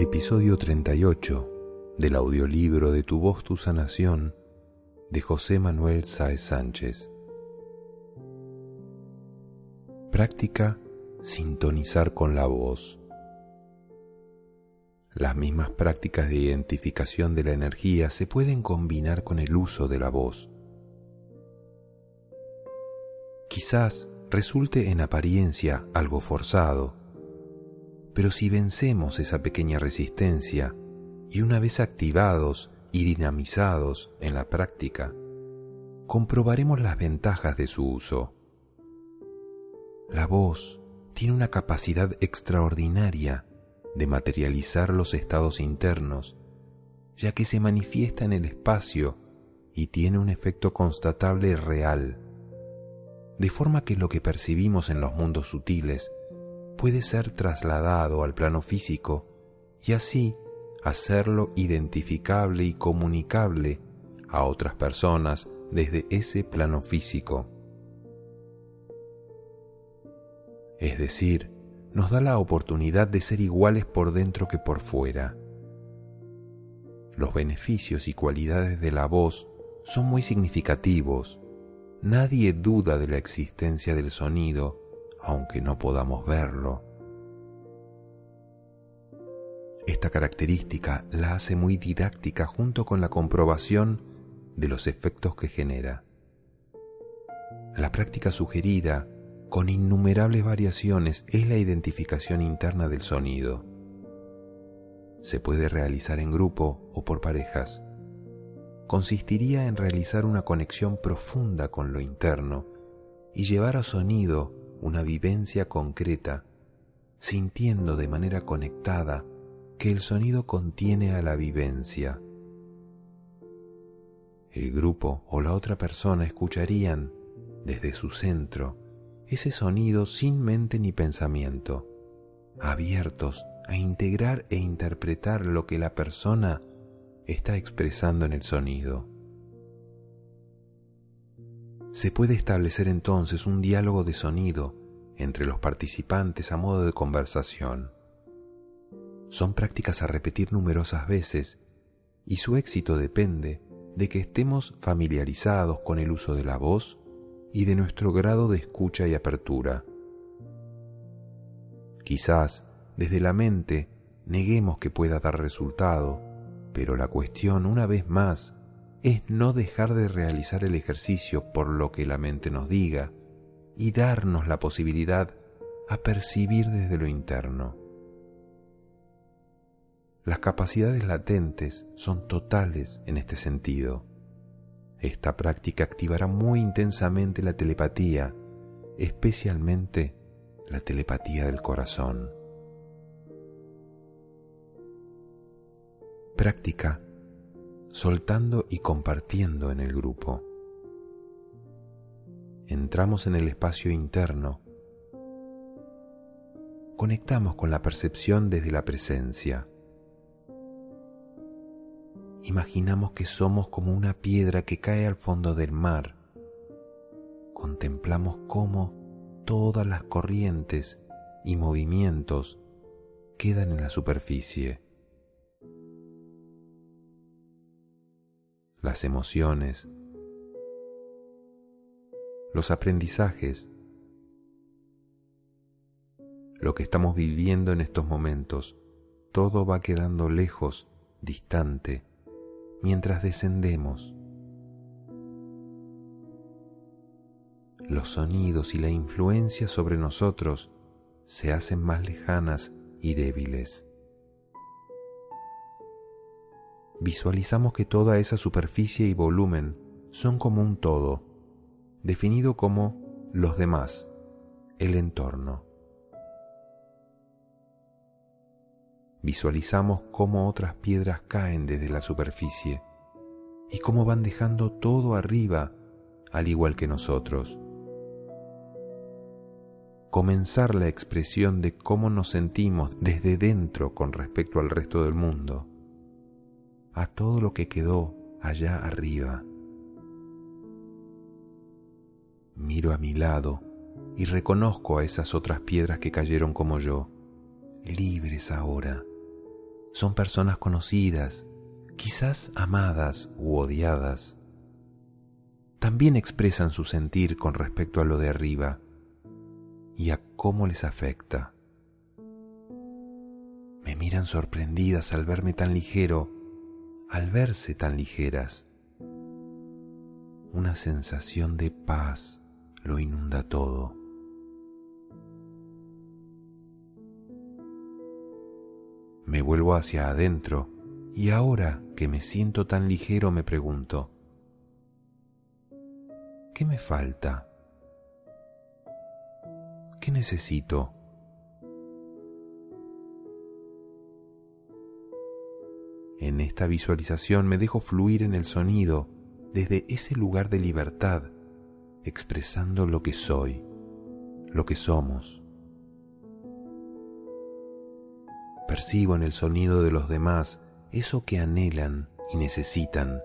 Episodio 38 del audiolibro de Tu voz, tu sanación de José Manuel Sáez Sánchez. Práctica sintonizar con la voz. Las mismas prácticas de identificación de la energía se pueden combinar con el uso de la voz. Quizás resulte en apariencia algo forzado, pero si vencemos esa pequeña resistencia y una vez activados y dinamizados en la práctica, comprobaremos las ventajas de su uso. La voz tiene una capacidad extraordinaria de materializar los estados internos, ya que se manifiesta en el espacio y tiene un efecto constatable real de forma que lo que percibimos en los mundos sutiles puede ser trasladado al plano físico y así hacerlo identificable y comunicable a otras personas desde ese plano físico. Es decir, nos da la oportunidad de ser iguales por dentro que por fuera. Los beneficios y cualidades de la voz son muy significativos Nadie duda de la existencia del sonido, aunque no podamos verlo. Esta característica la hace muy didáctica junto con la comprobación de los efectos que genera. La práctica sugerida, con innumerables variaciones, es la identificación interna del sonido. Se puede realizar en grupo o por parejas consistiría en realizar una conexión profunda con lo interno y llevar a sonido una vivencia concreta, sintiendo de manera conectada que el sonido contiene a la vivencia. El grupo o la otra persona escucharían desde su centro ese sonido sin mente ni pensamiento, abiertos a integrar e interpretar lo que la persona está expresando en el sonido. Se puede establecer entonces un diálogo de sonido entre los participantes a modo de conversación. Son prácticas a repetir numerosas veces y su éxito depende de que estemos familiarizados con el uso de la voz y de nuestro grado de escucha y apertura. Quizás desde la mente neguemos que pueda dar resultado pero la cuestión, una vez más, es no dejar de realizar el ejercicio por lo que la mente nos diga y darnos la posibilidad a percibir desde lo interno. Las capacidades latentes son totales en este sentido. Esta práctica activará muy intensamente la telepatía, especialmente la telepatía del corazón. práctica soltando y compartiendo en el grupo. Entramos en el espacio interno, conectamos con la percepción desde la presencia. Imaginamos que somos como una piedra que cae al fondo del mar. Contemplamos cómo todas las corrientes y movimientos quedan en la superficie. Las emociones, los aprendizajes, lo que estamos viviendo en estos momentos, todo va quedando lejos, distante, mientras descendemos. Los sonidos y la influencia sobre nosotros se hacen más lejanas y débiles visualizamos que toda esa superficie y volumen son como un todo, definido como los demás, el entorno. Visualizamos cómo otras piedras caen desde la superficie y cómo van dejando todo arriba, al igual que nosotros. Comenzar la expresión de cómo nos sentimos desde dentro con respecto al resto del mundo a todo lo que quedó allá arriba. Miro a mi lado y reconozco a esas otras piedras que cayeron como yo, libres ahora, son personas conocidas, quizás amadas u odiadas. También expresan su sentir con respecto a lo de arriba y a cómo les afecta. Me miran sorprendidas al verme tan ligero, al verse tan ligeras. Una sensación de paz lo inunda todo. Me vuelvo hacia adentro y ahora que me siento tan ligero me pregunto, ¿qué me falta? ¿Qué necesito? En esta visualización me dejo fluir en el sonido desde ese lugar de libertad, expresando lo que soy, lo que somos. Percibo en el sonido de los demás eso que anhelan y necesitan.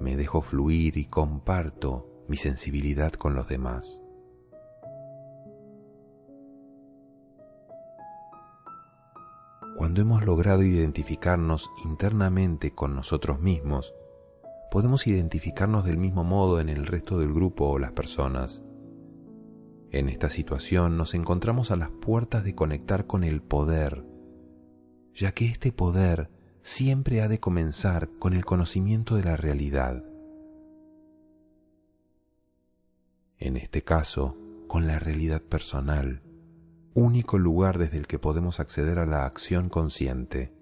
Me dejo fluir y comparto mi sensibilidad con los demás. Cuando hemos logrado identificarnos internamente con nosotros mismos, podemos identificarnos del mismo modo en el resto del grupo o las personas. En esta situación nos encontramos a las puertas de conectar con el poder, ya que este poder siempre ha de comenzar con el conocimiento de la realidad. En este caso, con la realidad personal, único lugar desde el que podemos acceder a la acción consciente.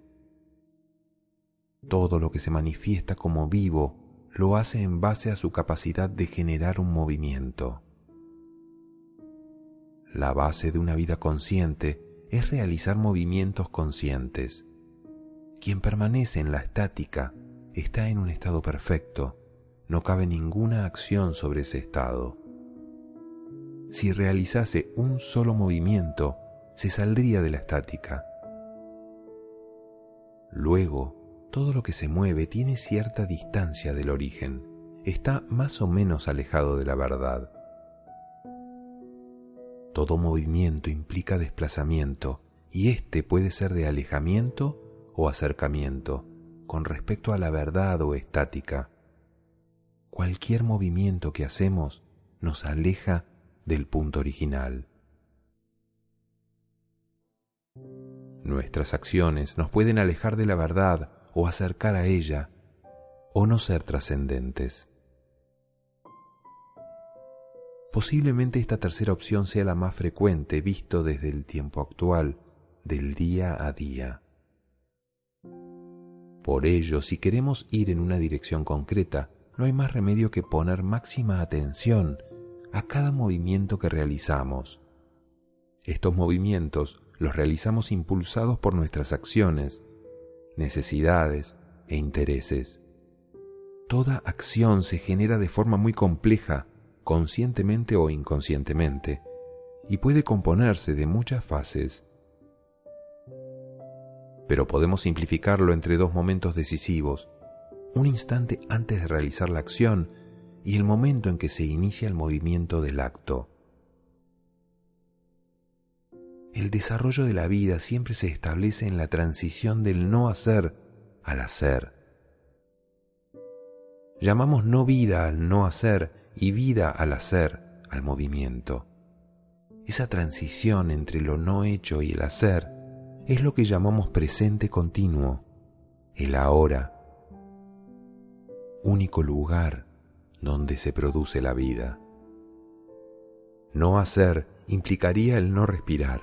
Todo lo que se manifiesta como vivo lo hace en base a su capacidad de generar un movimiento. La base de una vida consciente es realizar movimientos conscientes. Quien permanece en la estática está en un estado perfecto, no cabe ninguna acción sobre ese estado. Si realizase un solo movimiento, se saldría de la estática. Luego, todo lo que se mueve tiene cierta distancia del origen, está más o menos alejado de la verdad. Todo movimiento implica desplazamiento y éste puede ser de alejamiento o acercamiento con respecto a la verdad o estática. Cualquier movimiento que hacemos nos aleja del punto original. Nuestras acciones nos pueden alejar de la verdad o acercar a ella, o no ser trascendentes. Posiblemente esta tercera opción sea la más frecuente visto desde el tiempo actual, del día a día. Por ello, si queremos ir en una dirección concreta, no hay más remedio que poner máxima atención a cada movimiento que realizamos. Estos movimientos los realizamos impulsados por nuestras acciones, necesidades e intereses. Toda acción se genera de forma muy compleja conscientemente o inconscientemente, y puede componerse de muchas fases. Pero podemos simplificarlo entre dos momentos decisivos, un instante antes de realizar la acción y el momento en que se inicia el movimiento del acto. El desarrollo de la vida siempre se establece en la transición del no hacer al hacer. Llamamos no vida al no hacer y vida al hacer, al movimiento. Esa transición entre lo no hecho y el hacer es lo que llamamos presente continuo, el ahora, único lugar donde se produce la vida. No hacer implicaría el no respirar.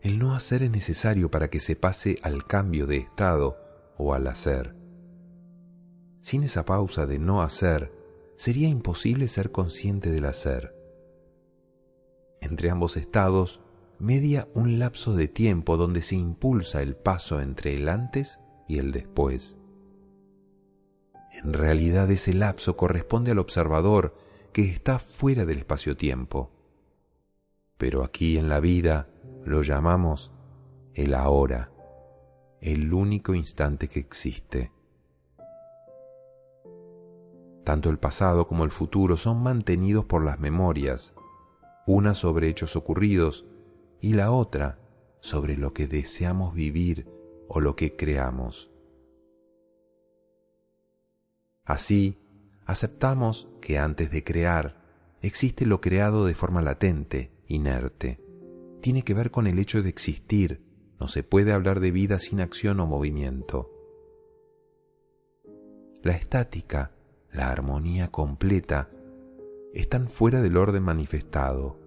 El no hacer es necesario para que se pase al cambio de estado o al hacer. Sin esa pausa de no hacer, sería imposible ser consciente del hacer. Entre ambos estados media un lapso de tiempo donde se impulsa el paso entre el antes y el después. En realidad ese lapso corresponde al observador que está fuera del espacio-tiempo. Pero aquí en la vida lo llamamos el ahora, el único instante que existe. Tanto el pasado como el futuro son mantenidos por las memorias, una sobre hechos ocurridos y la otra sobre lo que deseamos vivir o lo que creamos. Así, aceptamos que antes de crear existe lo creado de forma latente, inerte. Tiene que ver con el hecho de existir. No se puede hablar de vida sin acción o movimiento. La estática, la armonía completa, están fuera del orden manifestado.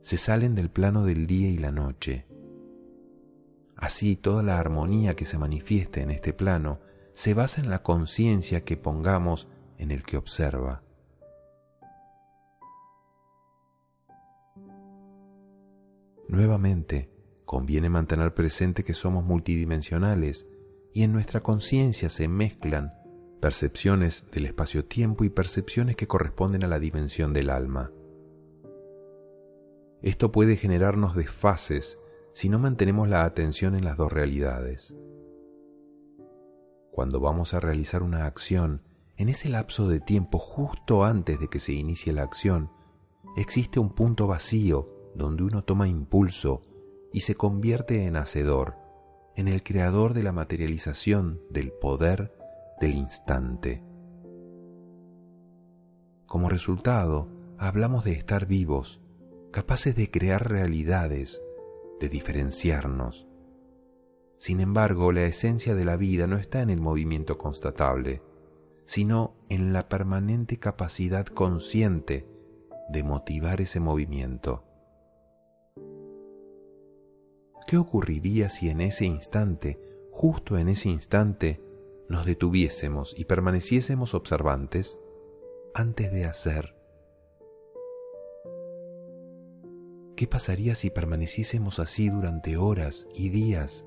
Se salen del plano del día y la noche. Así toda la armonía que se manifiesta en este plano se basa en la conciencia que pongamos en el que observa. Nuevamente, conviene mantener presente que somos multidimensionales y en nuestra conciencia se mezclan percepciones del espacio-tiempo y percepciones que corresponden a la dimensión del alma. Esto puede generarnos desfases si no mantenemos la atención en las dos realidades. Cuando vamos a realizar una acción, en ese lapso de tiempo justo antes de que se inicie la acción, existe un punto vacío donde uno toma impulso y se convierte en hacedor, en el creador de la materialización del poder del instante. Como resultado, hablamos de estar vivos, capaces de crear realidades, de diferenciarnos. Sin embargo, la esencia de la vida no está en el movimiento constatable, sino en la permanente capacidad consciente de motivar ese movimiento. ¿Qué ocurriría si en ese instante, justo en ese instante, nos detuviésemos y permaneciésemos observantes antes de hacer? ¿Qué pasaría si permaneciésemos así durante horas y días,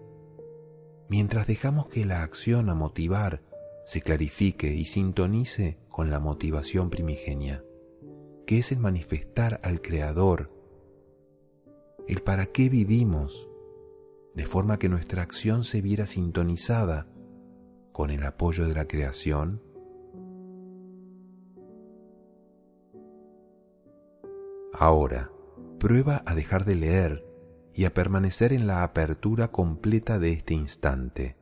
mientras dejamos que la acción a motivar se clarifique y sintonice con la motivación primigenia, que es el manifestar al Creador, el para qué vivimos, de forma que nuestra acción se viera sintonizada con el apoyo de la creación? Ahora, prueba a dejar de leer y a permanecer en la apertura completa de este instante,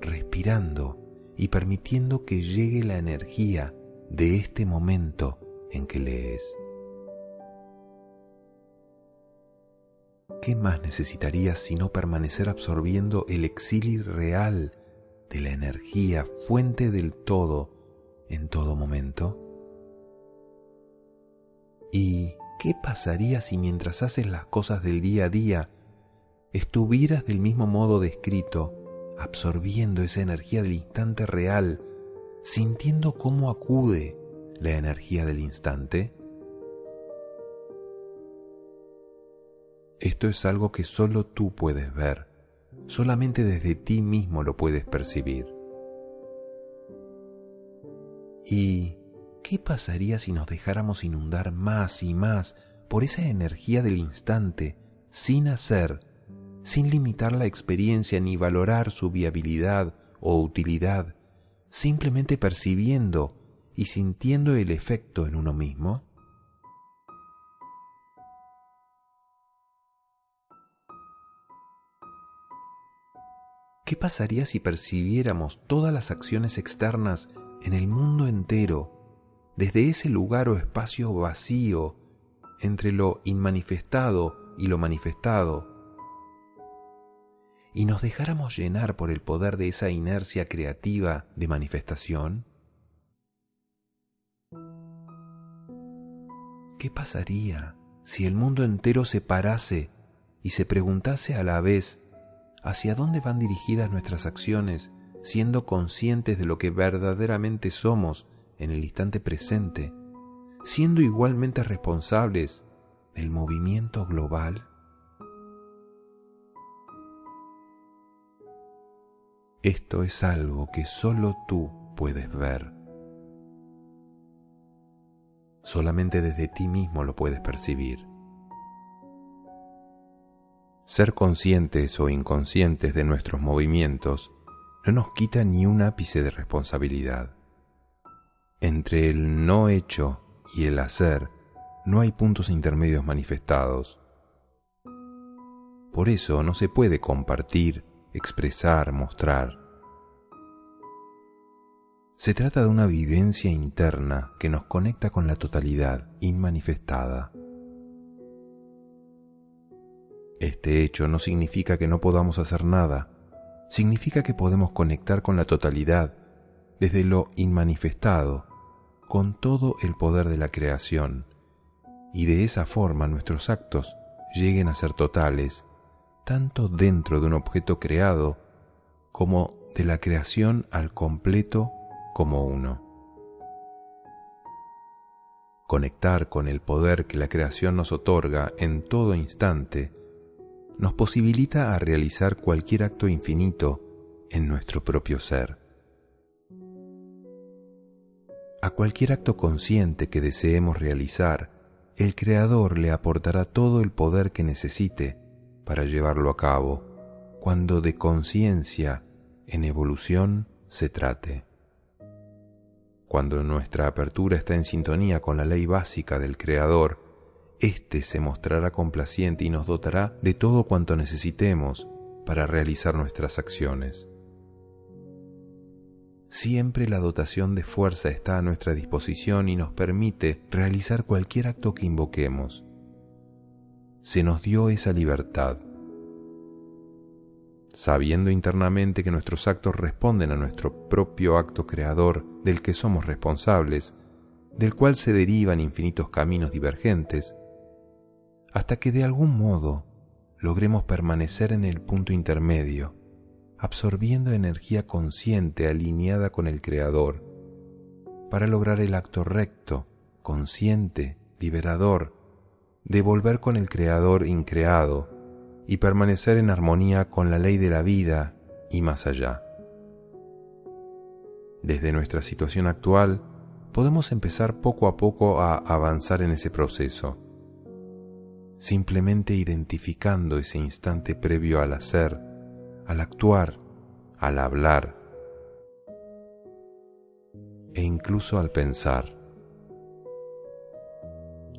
respirando y permitiendo que llegue la energía de este momento en que lees. ¿qué más necesitarías sino permanecer absorbiendo el exilio real de la energía, fuente del todo, en todo momento? ¿Y qué pasaría si mientras haces las cosas del día a día estuvieras del mismo modo descrito, absorbiendo esa energía del instante real, sintiendo cómo acude la energía del instante? Esto es algo que solo tú puedes ver, solamente desde ti mismo lo puedes percibir. ¿Y qué pasaría si nos dejáramos inundar más y más por esa energía del instante, sin hacer, sin limitar la experiencia ni valorar su viabilidad o utilidad, simplemente percibiendo y sintiendo el efecto en uno mismo? ¿Qué pasaría si percibiéramos todas las acciones externas en el mundo entero, desde ese lugar o espacio vacío entre lo inmanifestado y lo manifestado, y nos dejáramos llenar por el poder de esa inercia creativa de manifestación? ¿Qué pasaría si el mundo entero se parase y se preguntase a la vez hacia dónde van dirigidas nuestras acciones, siendo conscientes de lo que verdaderamente somos en el instante presente, siendo igualmente responsables del movimiento global? Esto es algo que solo tú puedes ver. Solamente desde ti mismo lo puedes percibir. Ser conscientes o inconscientes de nuestros movimientos no nos quita ni un ápice de responsabilidad. Entre el no hecho y el hacer no hay puntos intermedios manifestados. Por eso no se puede compartir, expresar, mostrar. Se trata de una vivencia interna que nos conecta con la totalidad inmanifestada. Este hecho no significa que no podamos hacer nada, significa que podemos conectar con la totalidad desde lo inmanifestado, con todo el poder de la creación, y de esa forma nuestros actos lleguen a ser totales, tanto dentro de un objeto creado como de la creación al completo como uno. Conectar con el poder que la creación nos otorga en todo instante nos posibilita a realizar cualquier acto infinito en nuestro propio ser. A cualquier acto consciente que deseemos realizar, el Creador le aportará todo el poder que necesite para llevarlo a cabo, cuando de conciencia en evolución se trate. Cuando nuestra apertura está en sintonía con la ley básica del Creador, éste se mostrará complaciente y nos dotará de todo cuanto necesitemos para realizar nuestras acciones. Siempre la dotación de fuerza está a nuestra disposición y nos permite realizar cualquier acto que invoquemos. Se nos dio esa libertad. Sabiendo internamente que nuestros actos responden a nuestro propio acto creador del que somos responsables, del cual se derivan infinitos caminos divergentes, hasta que de algún modo logremos permanecer en el punto intermedio, absorbiendo energía consciente alineada con el Creador, para lograr el acto recto, consciente, liberador, de volver con el Creador increado y permanecer en armonía con la ley de la vida y más allá. Desde nuestra situación actual, podemos empezar poco a poco a avanzar en ese proceso simplemente identificando ese instante previo al hacer, al actuar, al hablar e incluso al pensar.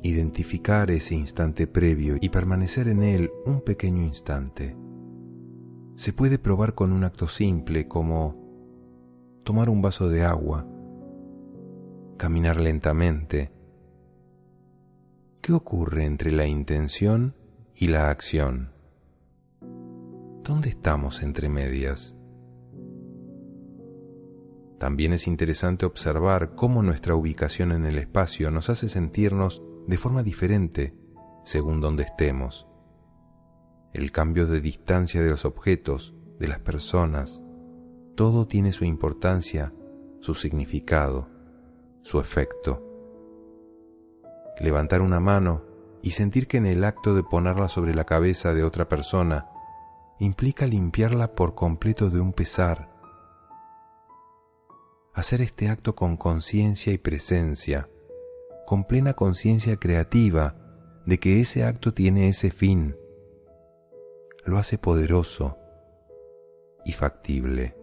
Identificar ese instante previo y permanecer en él un pequeño instante. Se puede probar con un acto simple como tomar un vaso de agua, caminar lentamente, ¿Qué ocurre entre la intención y la acción? ¿Dónde estamos entre medias? También es interesante observar cómo nuestra ubicación en el espacio nos hace sentirnos de forma diferente según donde estemos. El cambio de distancia de los objetos, de las personas, todo tiene su importancia, su significado, su efecto levantar una mano y sentir que en el acto de ponerla sobre la cabeza de otra persona implica limpiarla por completo de un pesar. Hacer este acto con conciencia y presencia, con plena conciencia creativa de que ese acto tiene ese fin, lo hace poderoso y factible.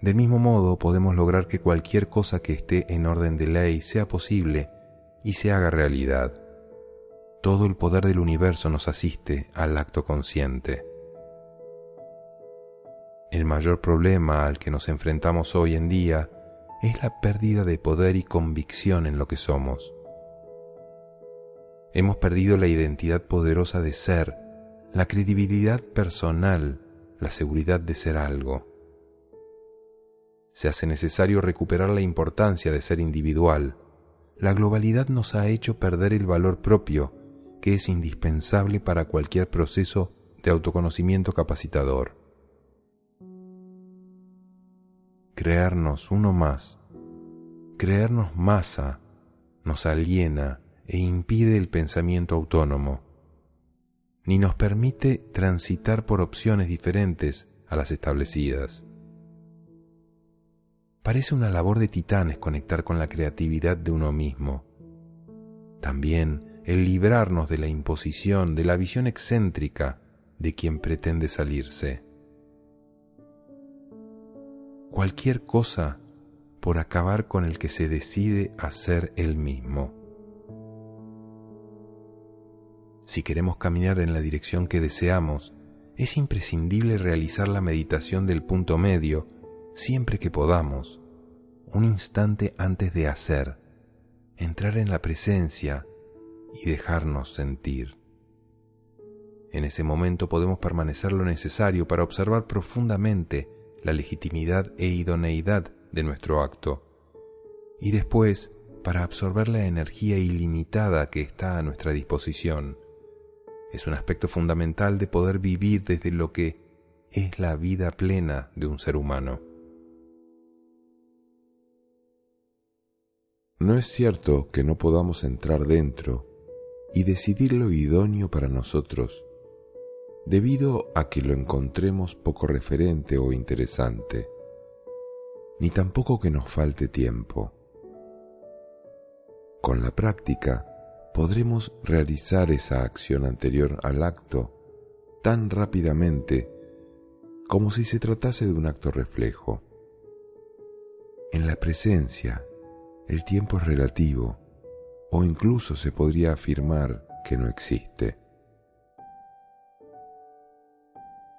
Del mismo modo, podemos lograr que cualquier cosa que esté en orden de ley sea posible y se haga realidad. Todo el poder del universo nos asiste al acto consciente. El mayor problema al que nos enfrentamos hoy en día es la pérdida de poder y convicción en lo que somos. Hemos perdido la identidad poderosa de ser, la credibilidad personal, la seguridad de ser algo se hace necesario recuperar la importancia de ser individual. La globalidad nos ha hecho perder el valor propio, que es indispensable para cualquier proceso de autoconocimiento capacitador. Creernos uno más, creernos masa, nos aliena e impide el pensamiento autónomo, ni nos permite transitar por opciones diferentes a las establecidas. Parece una labor de titanes conectar con la creatividad de uno mismo. También el librarnos de la imposición, de la visión excéntrica de quien pretende salirse. Cualquier cosa por acabar con el que se decide a ser él mismo. Si queremos caminar en la dirección que deseamos, es imprescindible realizar la meditación del punto medio siempre que podamos, un instante antes de hacer, entrar en la presencia y dejarnos sentir. En ese momento podemos permanecer lo necesario para observar profundamente la legitimidad e idoneidad de nuestro acto y después para absorber la energía ilimitada que está a nuestra disposición. Es un aspecto fundamental de poder vivir desde lo que es la vida plena de un ser humano. No es cierto que no podamos entrar dentro y decidir lo idóneo para nosotros, debido a que lo encontremos poco referente o interesante, ni tampoco que nos falte tiempo. Con la práctica podremos realizar esa acción anterior al acto tan rápidamente como si se tratase de un acto reflejo. En la presencia, el tiempo es relativo o incluso se podría afirmar que no existe.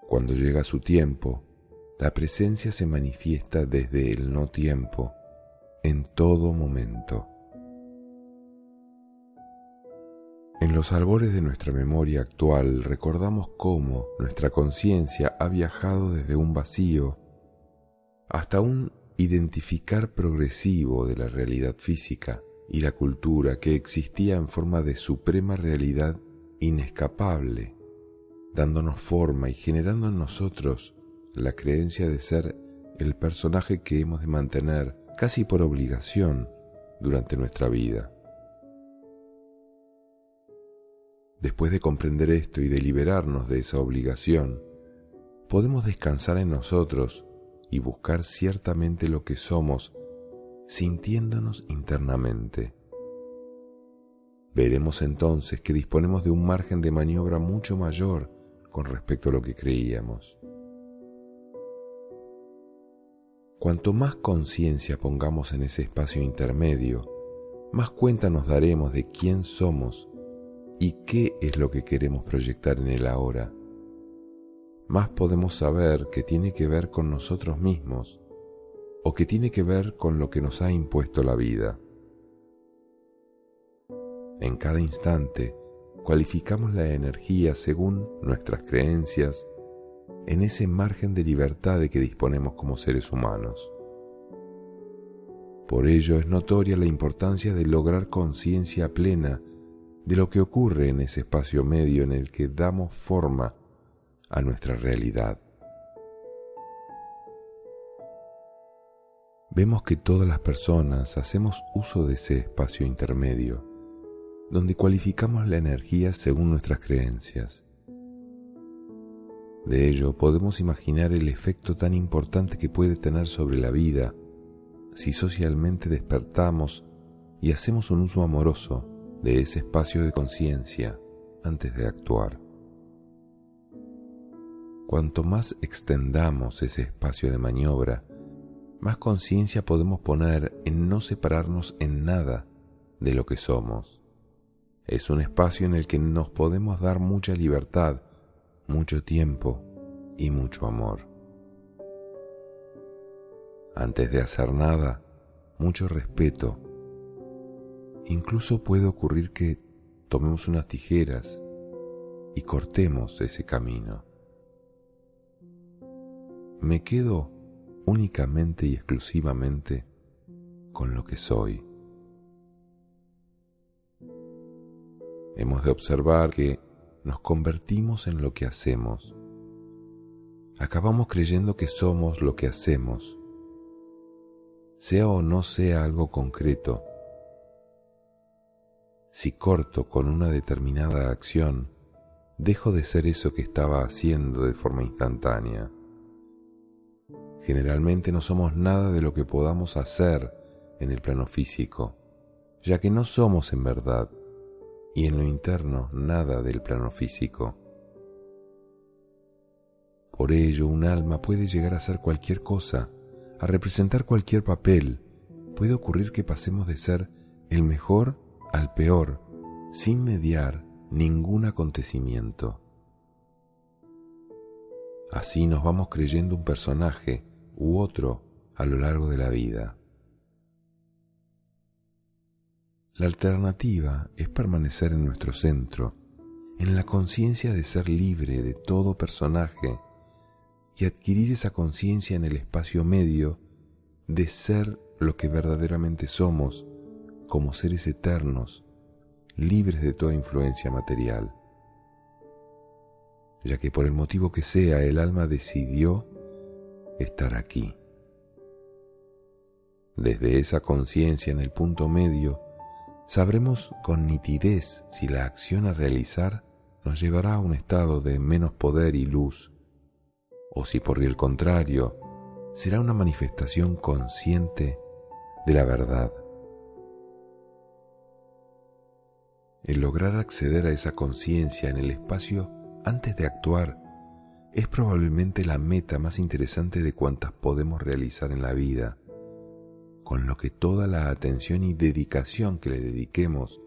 Cuando llega su tiempo, la presencia se manifiesta desde el no tiempo en todo momento. En los albores de nuestra memoria actual recordamos cómo nuestra conciencia ha viajado desde un vacío hasta un identificar progresivo de la realidad física y la cultura que existía en forma de suprema realidad inescapable, dándonos forma y generando en nosotros la creencia de ser el personaje que hemos de mantener casi por obligación durante nuestra vida. Después de comprender esto y de liberarnos de esa obligación, podemos descansar en nosotros y buscar ciertamente lo que somos, sintiéndonos internamente. Veremos entonces que disponemos de un margen de maniobra mucho mayor con respecto a lo que creíamos. Cuanto más conciencia pongamos en ese espacio intermedio, más cuenta nos daremos de quién somos y qué es lo que queremos proyectar en el ahora, más podemos saber que tiene que ver con nosotros mismos o que tiene que ver con lo que nos ha impuesto la vida. En cada instante cualificamos la energía según nuestras creencias en ese margen de libertad de que disponemos como seres humanos. Por ello es notoria la importancia de lograr conciencia plena de lo que ocurre en ese espacio medio en el que damos forma a nuestra realidad. Vemos que todas las personas hacemos uso de ese espacio intermedio, donde cualificamos la energía según nuestras creencias. De ello podemos imaginar el efecto tan importante que puede tener sobre la vida si socialmente despertamos y hacemos un uso amoroso de ese espacio de conciencia antes de actuar. Cuanto más extendamos ese espacio de maniobra, más conciencia podemos poner en no separarnos en nada de lo que somos. Es un espacio en el que nos podemos dar mucha libertad, mucho tiempo y mucho amor. Antes de hacer nada, mucho respeto Incluso puede ocurrir que tomemos unas tijeras y cortemos ese camino. Me quedo únicamente y exclusivamente con lo que soy. Hemos de observar que nos convertimos en lo que hacemos. Acabamos creyendo que somos lo que hacemos. Sea o no sea algo concreto, si corto con una determinada acción, dejo de ser eso que estaba haciendo de forma instantánea. Generalmente no somos nada de lo que podamos hacer en el plano físico, ya que no somos en verdad, y en lo interno nada del plano físico. Por ello, un alma puede llegar a ser cualquier cosa, a representar cualquier papel. Puede ocurrir que pasemos de ser el mejor al peor, sin mediar ningún acontecimiento. Así nos vamos creyendo un personaje u otro a lo largo de la vida. La alternativa es permanecer en nuestro centro, en la conciencia de ser libre de todo personaje y adquirir esa conciencia en el espacio medio de ser lo que verdaderamente somos como seres eternos, libres de toda influencia material. Ya que por el motivo que sea el alma decidió estar aquí. Desde esa conciencia en el punto medio, sabremos con nitidez si la acción a realizar nos llevará a un estado de menos poder y luz, o si por el contrario será una manifestación consciente de la verdad. El lograr acceder a esa conciencia en el espacio antes de actuar es probablemente la meta más interesante de cuantas podemos realizar en la vida con lo que toda la atención y dedicación que le dediquemos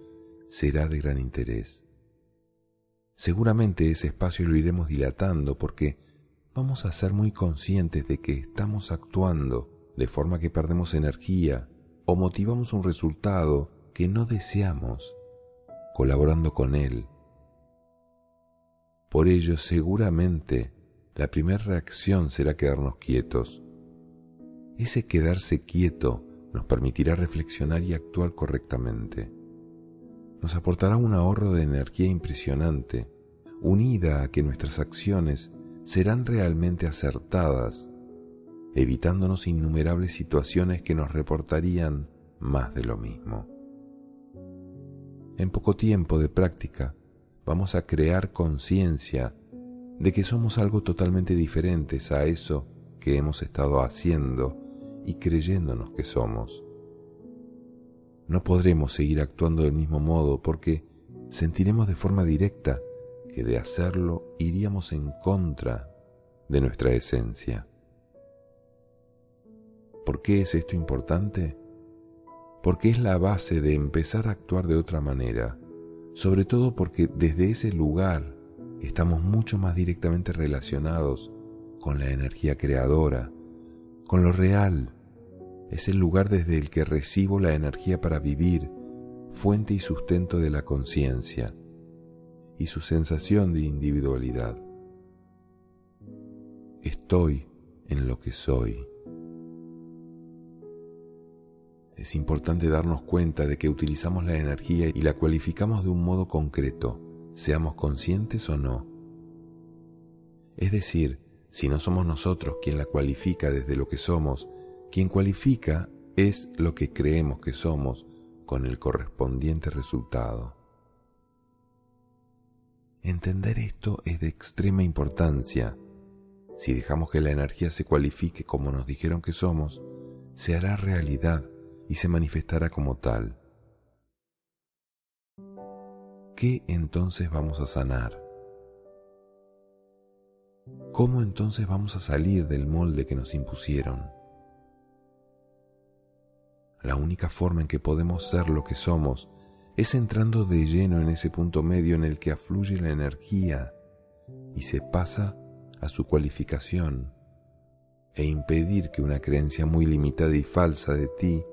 será de gran interés. Seguramente ese espacio lo iremos dilatando porque vamos a ser muy conscientes de que estamos actuando de forma que perdemos energía o motivamos un resultado que no deseamos, colaborando con él. Por ello seguramente la primera reacción será quedarnos quietos. Ese quedarse quieto nos permitirá reflexionar y actuar correctamente. Nos aportará un ahorro de energía impresionante, unida a que nuestras acciones serán realmente acertadas, evitándonos innumerables situaciones que nos reportarían más de lo mismo. En poco tiempo de práctica vamos a crear conciencia de que somos algo totalmente diferentes a eso que hemos estado haciendo y creyéndonos que somos. No podremos seguir actuando del mismo modo porque sentiremos de forma directa que de hacerlo iríamos en contra de nuestra esencia. ¿Por qué es esto importante? Porque es la base de empezar a actuar de otra manera, sobre todo porque desde ese lugar estamos mucho más directamente relacionados con la energía creadora, con lo real, es el lugar desde el que recibo la energía para vivir, fuente y sustento de la conciencia y su sensación de individualidad. Estoy en lo que soy. Es importante darnos cuenta de que utilizamos la energía y la cualificamos de un modo concreto, seamos conscientes o no. Es decir, si no somos nosotros quien la cualifica desde lo que somos, quien cualifica es lo que creemos que somos con el correspondiente resultado. Entender esto es de extrema importancia. Si dejamos que la energía se cualifique como nos dijeron que somos, se hará realidad y se manifestará como tal. ¿Qué entonces vamos a sanar? ¿Cómo entonces vamos a salir del molde que nos impusieron? La única forma en que podemos ser lo que somos es entrando de lleno en ese punto medio en el que afluye la energía y se pasa a su cualificación e impedir que una creencia muy limitada y falsa de ti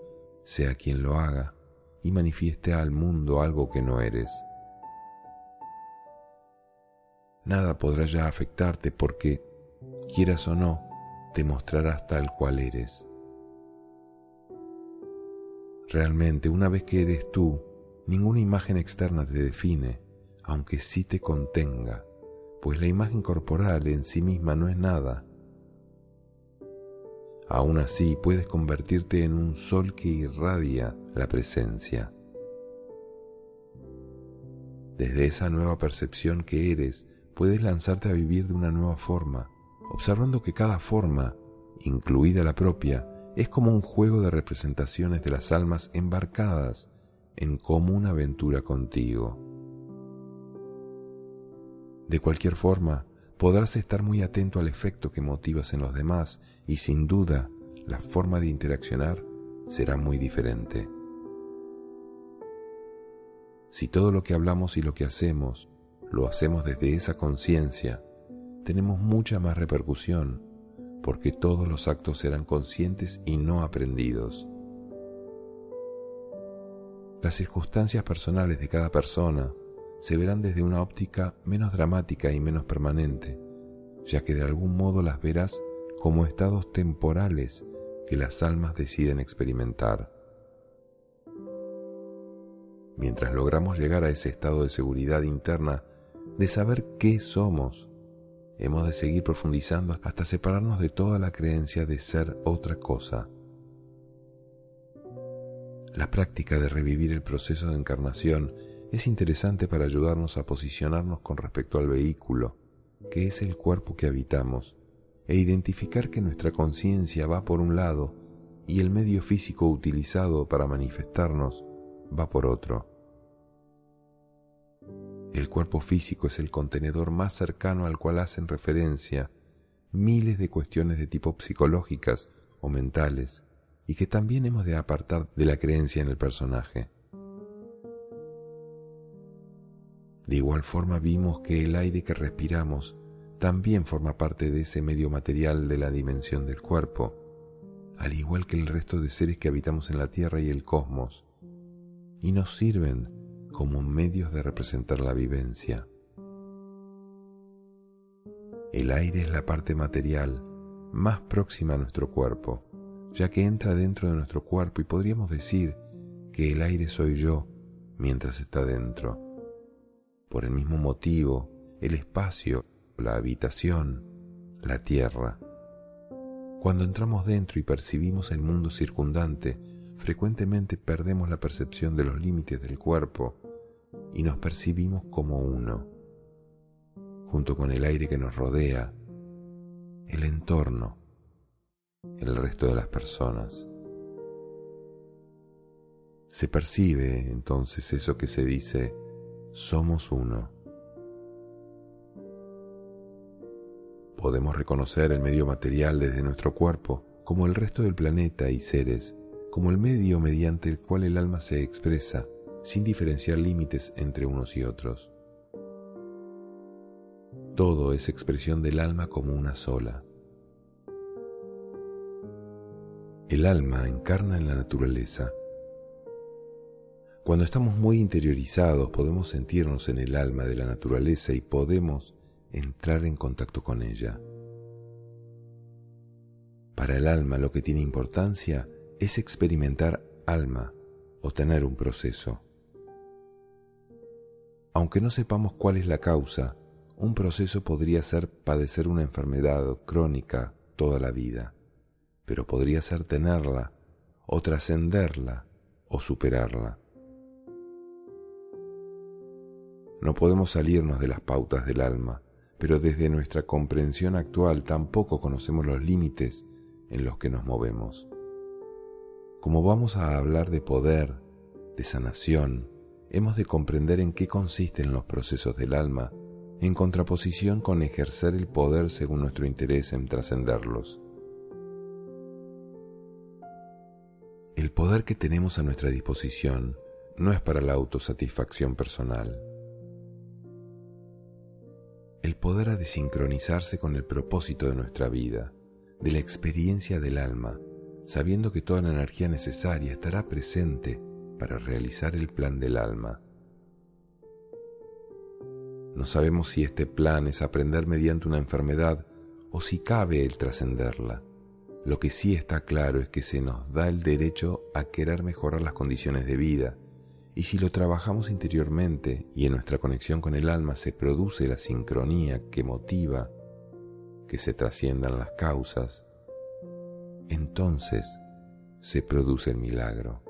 sea quien lo haga y manifieste al mundo algo que no eres. Nada podrá ya afectarte porque, quieras o no, te mostrarás tal cual eres. Realmente, una vez que eres tú, ninguna imagen externa te define, aunque sí te contenga, pues la imagen corporal en sí misma no es nada. Aún así, puedes convertirte en un sol que irradia la presencia. Desde esa nueva percepción que eres, puedes lanzarte a vivir de una nueva forma, observando que cada forma, incluida la propia, es como un juego de representaciones de las almas embarcadas en común aventura contigo. De cualquier forma, podrás estar muy atento al efecto que motivas en los demás y sin duda la forma de interaccionar será muy diferente. Si todo lo que hablamos y lo que hacemos lo hacemos desde esa conciencia, tenemos mucha más repercusión, porque todos los actos serán conscientes y no aprendidos. Las circunstancias personales de cada persona se verán desde una óptica menos dramática y menos permanente, ya que de algún modo las verás como estados temporales que las almas deciden experimentar. Mientras logramos llegar a ese estado de seguridad interna de saber qué somos, hemos de seguir profundizando hasta separarnos de toda la creencia de ser otra cosa. La práctica de revivir el proceso de encarnación es interesante para ayudarnos a posicionarnos con respecto al vehículo, que es el cuerpo que habitamos, e identificar que nuestra conciencia va por un lado y el medio físico utilizado para manifestarnos va por otro. El cuerpo físico es el contenedor más cercano al cual hacen referencia miles de cuestiones de tipo psicológicas o mentales y que también hemos de apartar de la creencia en el personaje. De igual forma vimos que el aire que respiramos también forma parte de ese medio material de la dimensión del cuerpo, al igual que el resto de seres que habitamos en la Tierra y el cosmos, y nos sirven como medios de representar la vivencia. El aire es la parte material más próxima a nuestro cuerpo, ya que entra dentro de nuestro cuerpo y podríamos decir que el aire soy yo mientras está dentro. Por el mismo motivo, el espacio, la habitación, la tierra. Cuando entramos dentro y percibimos el mundo circundante, frecuentemente perdemos la percepción de los límites del cuerpo y nos percibimos como uno, junto con el aire que nos rodea, el entorno, el resto de las personas. Se percibe entonces eso que se dice, somos uno. Podemos reconocer el medio material desde nuestro cuerpo como el resto del planeta y seres, como el medio mediante el cual el alma se expresa, sin diferenciar límites entre unos y otros. Todo es expresión del alma como una sola. El alma encarna en la naturaleza cuando estamos muy interiorizados podemos sentirnos en el alma de la naturaleza y podemos entrar en contacto con ella. Para el alma lo que tiene importancia es experimentar alma o tener un proceso. Aunque no sepamos cuál es la causa, un proceso podría ser padecer una enfermedad crónica toda la vida, pero podría ser tenerla o trascenderla o superarla. No podemos salirnos de las pautas del alma, pero desde nuestra comprensión actual tampoco conocemos los límites en los que nos movemos. Como vamos a hablar de poder, de sanación, hemos de comprender en qué consisten los procesos del alma, en contraposición con ejercer el poder según nuestro interés en trascenderlos. El poder que tenemos a nuestra disposición no es para la autosatisfacción personal el poder ha de sincronizarse con el propósito de nuestra vida, de la experiencia del alma, sabiendo que toda la energía necesaria estará presente para realizar el plan del alma. No sabemos si este plan es aprender mediante una enfermedad o si cabe el trascenderla. Lo que sí está claro es que se nos da el derecho a querer mejorar las condiciones de vida y si lo trabajamos interiormente y en nuestra conexión con el alma se produce la sincronía que motiva que se trasciendan las causas, entonces se produce el milagro.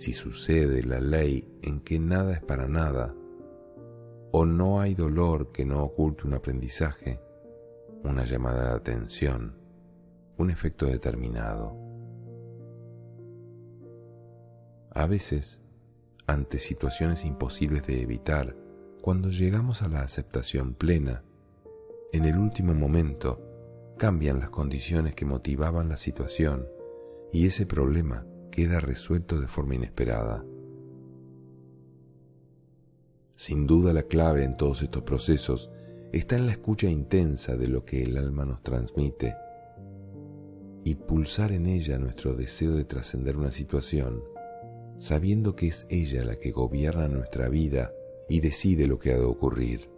Si sucede la ley en que nada es para nada, o no hay dolor que no oculte un aprendizaje, una llamada de atención, un efecto determinado, A veces, ante situaciones imposibles de evitar, cuando llegamos a la aceptación plena, en el último momento cambian las condiciones que motivaban la situación y ese problema queda resuelto de forma inesperada. Sin duda la clave en todos estos procesos está en la escucha intensa de lo que el alma nos transmite y pulsar en ella nuestro deseo de trascender una situación, sabiendo que es ella la que gobierna nuestra vida y decide lo que ha de ocurrir.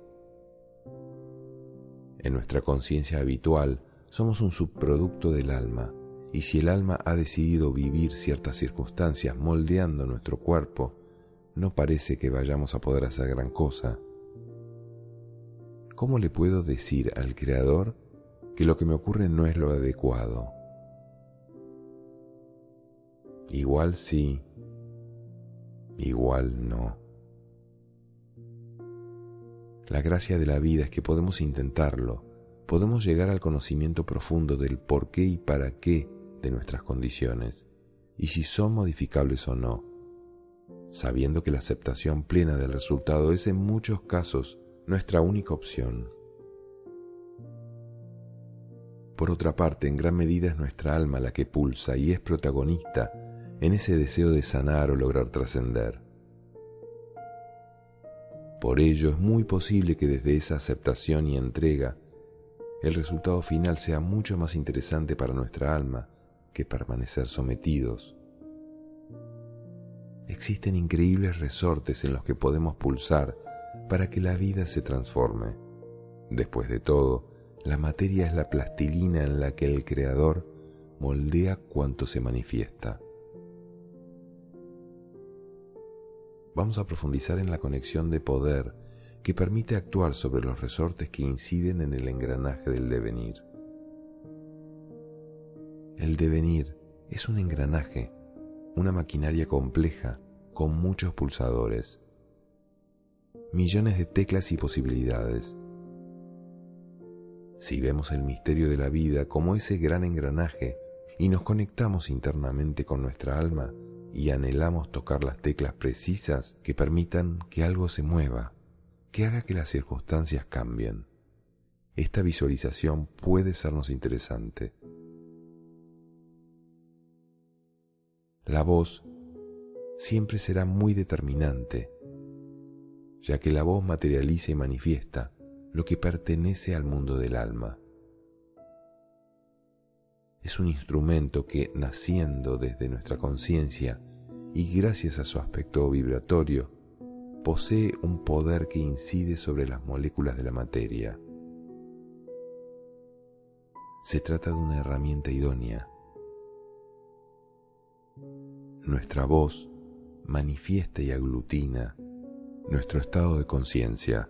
En nuestra conciencia habitual somos un subproducto del alma, y si el alma ha decidido vivir ciertas circunstancias moldeando nuestro cuerpo, no parece que vayamos a poder hacer gran cosa. ¿Cómo le puedo decir al Creador que lo que me ocurre no es lo adecuado? Igual sí, igual no. La gracia de la vida es que podemos intentarlo, podemos llegar al conocimiento profundo del por qué y para qué de nuestras condiciones, y si son modificables o no, sabiendo que la aceptación plena del resultado es en muchos casos nuestra única opción. Por otra parte, en gran medida es nuestra alma la que pulsa y es protagonista en ese deseo de sanar o lograr trascender. Por ello es muy posible que desde esa aceptación y entrega el resultado final sea mucho más interesante para nuestra alma que permanecer sometidos. Existen increíbles resortes en los que podemos pulsar para que la vida se transforme. Después de todo, la materia es la plastilina en la que el Creador moldea cuanto se manifiesta. vamos a profundizar en la conexión de poder que permite actuar sobre los resortes que inciden en el engranaje del devenir. El devenir es un engranaje, una maquinaria compleja con muchos pulsadores, millones de teclas y posibilidades. Si vemos el misterio de la vida como ese gran engranaje y nos conectamos internamente con nuestra alma, y anhelamos tocar las teclas precisas que permitan que algo se mueva, que haga que las circunstancias cambien. Esta visualización puede sernos interesante. La voz siempre será muy determinante, ya que la voz materializa y manifiesta lo que pertenece al mundo del alma. Es un instrumento que, naciendo desde nuestra conciencia y gracias a su aspecto vibratorio, posee un poder que incide sobre las moléculas de la materia. Se trata de una herramienta idónea. Nuestra voz manifiesta y aglutina nuestro estado de conciencia